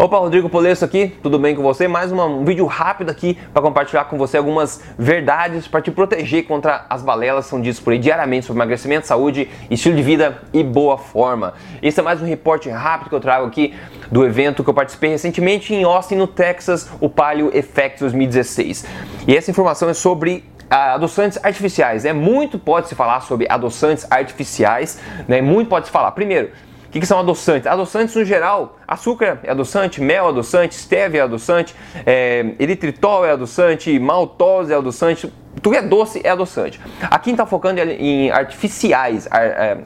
Opa, Rodrigo Polesso aqui, tudo bem com você? Mais uma, um vídeo rápido aqui para compartilhar com você algumas verdades para te proteger contra as balelas que são ditas por aí diariamente sobre emagrecimento, saúde, estilo de vida e boa forma. Esse é mais um reporte rápido que eu trago aqui do evento que eu participei recentemente em Austin, no Texas, o Palio Effect 2016. E essa informação é sobre adoçantes artificiais. É muito pode se falar sobre adoçantes artificiais, né? Muito pode se falar. Primeiro, o que, que, são adoçantes? Adoçantes, no geral, açúcar é adoçante, mel é adoçante, stevia é adoçante, é, eritritol é adoçante, maltose é adoçante, tudo é doce é adoçante. Aqui está focando em artificiais, é,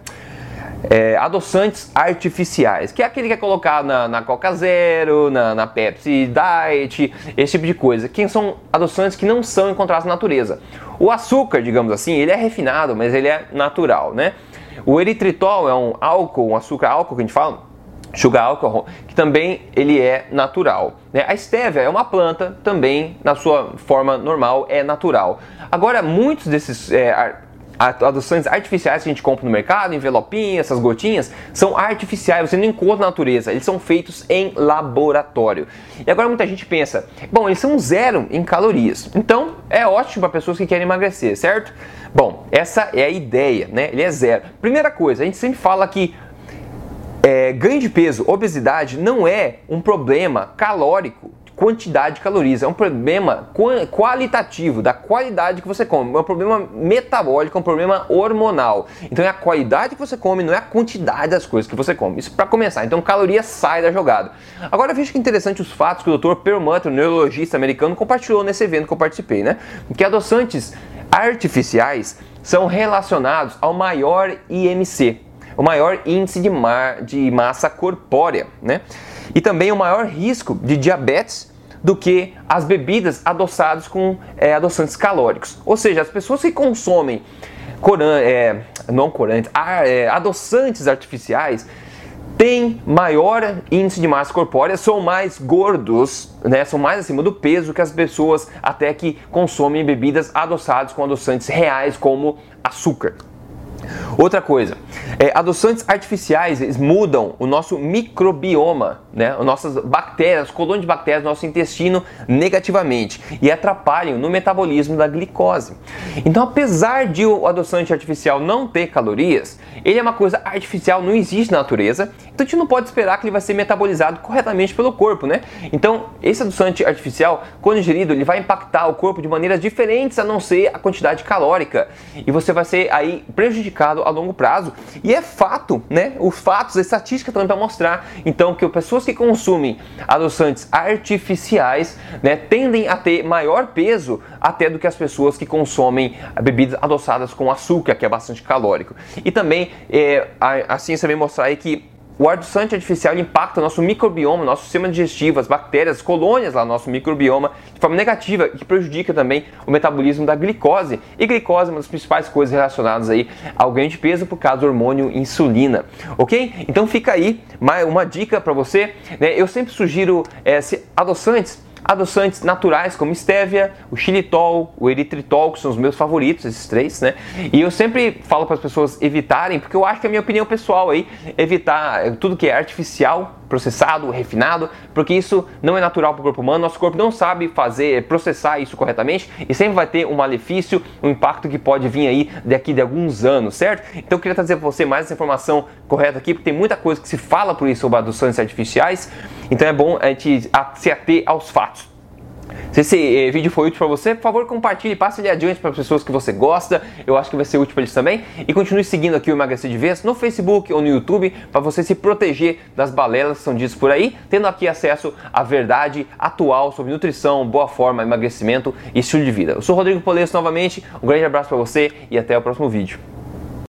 é, adoçantes artificiais, que é aquele que é colocado na, na Coca Zero, na, na, Pepsi Diet, esse tipo de coisa, que são adoçantes que não são encontrados na natureza. O açúcar, digamos assim, ele é refinado, mas ele é natural, né? O eritritol é um álcool, um açúcar álcool que a gente fala, sugar alcohol, que também ele é natural. Né? A stevia é uma planta, também na sua forma normal é natural. Agora, muitos desses é, adoçantes artificiais que a gente compra no mercado, envelopinhas, essas gotinhas, são artificiais, você não encontra na natureza, eles são feitos em laboratório. E agora muita gente pensa, bom, eles são zero em calorias, então é ótimo para pessoas que querem emagrecer, certo? Bom, essa é a ideia, né? Ele é zero. Primeira coisa, a gente sempre fala que é, ganho de peso, obesidade não é um problema calórico quantidade de calorias, é um problema qualitativo, da qualidade que você come, é um problema metabólico, é um problema hormonal. Então é a qualidade que você come, não é a quantidade das coisas que você come. Isso para começar. Então caloria sai da jogada. Agora veja que interessante os fatos que o Dr. Perlmutter, neurologista americano, compartilhou nesse evento que eu participei, né? Que adoçantes artificiais são relacionados ao maior IMC, o maior índice de, mar, de massa corpórea, né? E também o maior risco de diabetes do que as bebidas adoçadas com é, adoçantes calóricos. Ou seja, as pessoas que consomem coran é, não corantes, é, adoçantes artificiais têm maior índice de massa corpórea, são mais gordos, né, são mais acima do peso que as pessoas até que consomem bebidas adoçadas com adoçantes reais como açúcar. Outra coisa, é, adoçantes artificiais eles mudam o nosso microbioma, né? As nossas bactérias, colônias de bactérias nosso intestino negativamente e atrapalham no metabolismo da glicose. Então, apesar de o adoçante artificial não ter calorias, ele é uma coisa artificial, não existe na natureza, a gente não pode esperar que ele vai ser metabolizado corretamente pelo corpo, né? Então, esse adoçante artificial, quando ingerido, ele vai impactar o corpo de maneiras diferentes a não ser a quantidade calórica. E você vai ser aí prejudicado a longo prazo. E é fato, né? Os fatos, a estatística também para mostrar, então, que pessoas que consumem adoçantes artificiais, né, tendem a ter maior peso até do que as pessoas que consomem bebidas adoçadas com açúcar, que é bastante calórico. E também é, a, a ciência vem mostrar aí que o adoçante artificial impacta o nosso microbioma, nosso sistema digestivo, as bactérias, as colônias lá no nosso microbioma de forma negativa e que prejudica também o metabolismo da glicose. E glicose é uma das principais coisas relacionadas aí ao ganho de peso por causa do hormônio insulina, ok? Então fica aí uma dica para você. Né? Eu sempre sugiro é, adoçantes adoçantes naturais como stevia, o xilitol, o eritritol, que são os meus favoritos, esses três, né? E eu sempre falo para as pessoas evitarem, porque eu acho que é a minha opinião pessoal aí, evitar tudo que é artificial, processado, refinado, porque isso não é natural para o corpo humano, nosso corpo não sabe fazer, processar isso corretamente e sempre vai ter um malefício, um impacto que pode vir aí daqui de alguns anos, certo? Então eu queria trazer para você mais essa informação correta aqui, porque tem muita coisa que se fala por isso sobre adoçantes artificiais, então é bom a gente se ater aos fatos. Se esse eh, vídeo foi útil para você, por favor compartilhe, passe ele adiante para pessoas que você gosta, eu acho que vai ser útil para eles também. E continue seguindo aqui o Emagrecer de Vez no Facebook ou no YouTube para você se proteger das balelas que são ditas por aí, tendo aqui acesso à verdade atual sobre nutrição, boa forma, emagrecimento e estilo de vida. Eu sou Rodrigo Polesso novamente, um grande abraço para você e até o próximo vídeo.